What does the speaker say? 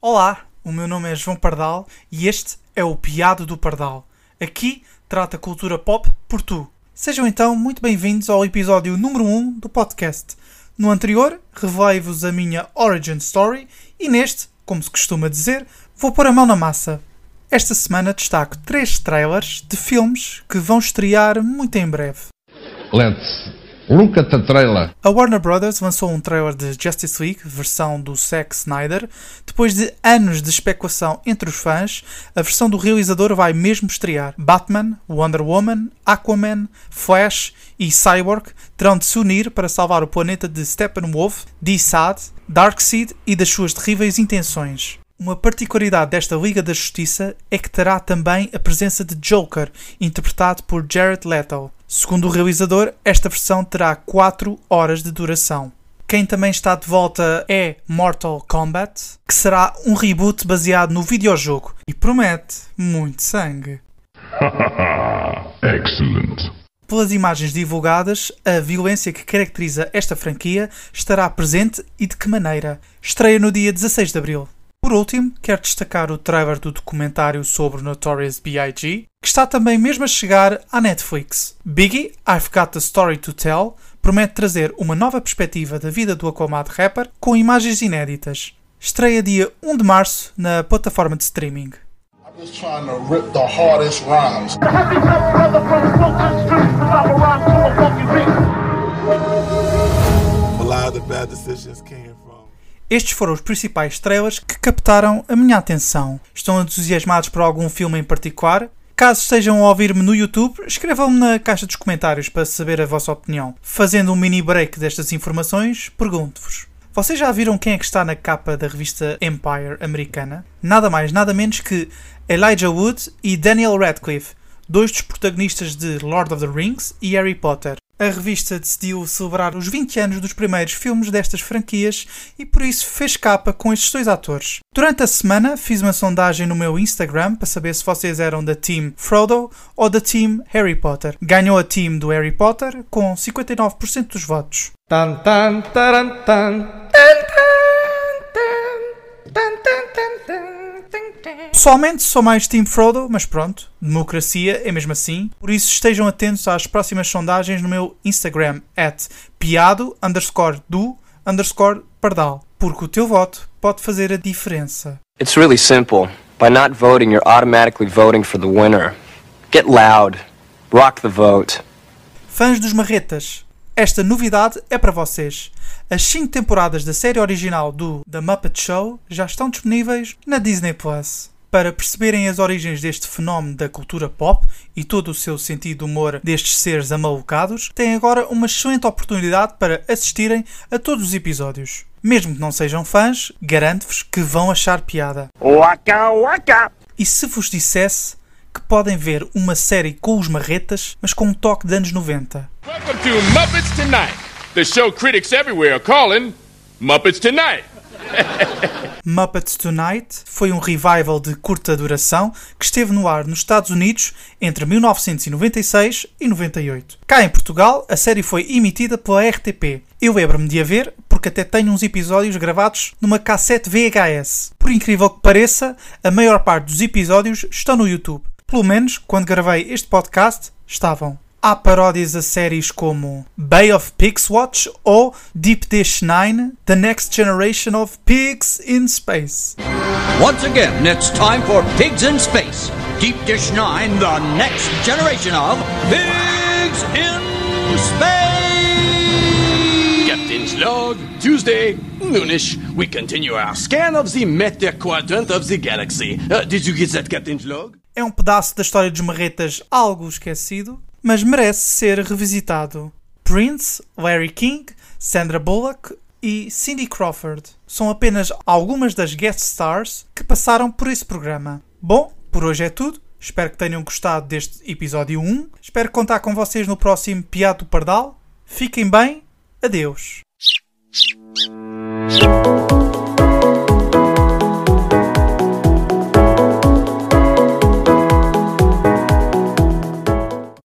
Olá, o meu nome é João Pardal e este é o Piado do Pardal. Aqui trata cultura pop por tu. Sejam então muito bem-vindos ao episódio número 1 do podcast. No anterior, revelei-vos a minha origin story e neste, como se costuma dizer, vou pôr a mão na massa. Esta semana destaco três trailers de filmes que vão estrear muito em breve. Let's look at the trailer. A Warner Brothers lançou um trailer de Justice League, versão do Zack Snyder. Depois de anos de especulação entre os fãs, a versão do realizador vai mesmo estrear. Batman, Wonder Woman, Aquaman, Flash e Cyborg terão de se unir para salvar o planeta de Steppenwolf, D-Sad, Darkseid e das suas terríveis intenções. Uma particularidade desta Liga da Justiça é que terá também a presença de Joker, interpretado por Jared Leto. Segundo o realizador, esta versão terá 4 horas de duração. Quem também está de volta é Mortal Kombat, que será um reboot baseado no videojogo e promete muito sangue. Excellent. Pelas imagens divulgadas, a violência que caracteriza esta franquia estará presente e de que maneira? Estreia no dia 16 de abril. Por último, quero destacar o trailer do documentário sobre o Notorious B.I.G., que está também mesmo a chegar à Netflix. Biggie, I've Got a Story to Tell, promete trazer uma nova perspectiva da vida do aclamado rapper com imagens inéditas. Estreia dia 1 de março na plataforma de streaming. I'm just trying to rip the hardest rhymes. Happy time brother from Brooklyn Street, I'm around to a funky beat. A lot of the bad decisions came from. Estes foram os principais trailers que captaram a minha atenção. Estão entusiasmados por algum filme em particular? Caso estejam a ouvir-me no YouTube, escrevam-me na caixa dos comentários para saber a vossa opinião. Fazendo um mini break destas informações, pergunto-vos: vocês já viram quem é que está na capa da revista Empire americana? Nada mais, nada menos que Elijah Wood e Daniel Radcliffe, dois dos protagonistas de Lord of the Rings e Harry Potter. A revista decidiu celebrar os 20 anos dos primeiros filmes destas franquias e por isso fez capa com estes dois atores. Durante a semana fiz uma sondagem no meu Instagram para saber se vocês eram da Team Frodo ou da Team Harry Potter. Ganhou a Team do Harry Potter com 59% dos votos. Tan tan taran tan tan tan Pessoalmente sou mais Team Frodo, mas pronto, democracia é mesmo assim. Por isso estejam atentos às próximas sondagens no meu Instagram, at piado underscore do underscore pardal. Porque o teu voto pode fazer a diferença. It's really simple. By not voting, you're automatically voting for the winner. Get loud. Rock the vote. Fãs dos Marretas, esta novidade é para vocês. As 5 temporadas da série original do The Muppet Show já estão disponíveis na Disney Plus. Para perceberem as origens deste fenómeno da cultura pop e todo o seu sentido de humor destes seres amalucados, têm agora uma excelente oportunidade para assistirem a todos os episódios. Mesmo que não sejam fãs, garanto-vos que vão achar piada. Waka waka. E se vos dissesse que podem ver uma série com os marretas, mas com um toque de anos 90? Welcome to Muppets Tonight, the show critics everywhere are calling Muppets Tonight. Muppets Tonight foi um revival de curta duração que esteve no ar nos Estados Unidos entre 1996 e 98. Cá em Portugal, a série foi emitida pela RTP. Eu lembro-me de a ver porque até tenho uns episódios gravados numa cassete VHS. Por incrível que pareça, a maior parte dos episódios estão no YouTube. Pelo menos, quando gravei este podcast, estavam. Há paródias a séries como Bay of Pigs Watch ou Deep Dish Nine, The Next Generation of Pigs in Space. Once again, it's time for Pigs in Space. Deep Dish Nine, the next generation of Pigs in Space! Captain's log, Tuesday, noonish. We continue our scan of the meta quadrant of the galaxy. Uh, did you get that, Captain's log? É um pedaço da história dos marretas algo esquecido, mas merece ser revisitado. Prince, Larry King, Sandra Bullock e Cindy Crawford são apenas algumas das guest stars que passaram por esse programa. Bom, por hoje é tudo. Espero que tenham gostado deste episódio 1. Espero contar com vocês no próximo Piado Pardal. Fiquem bem. Adeus.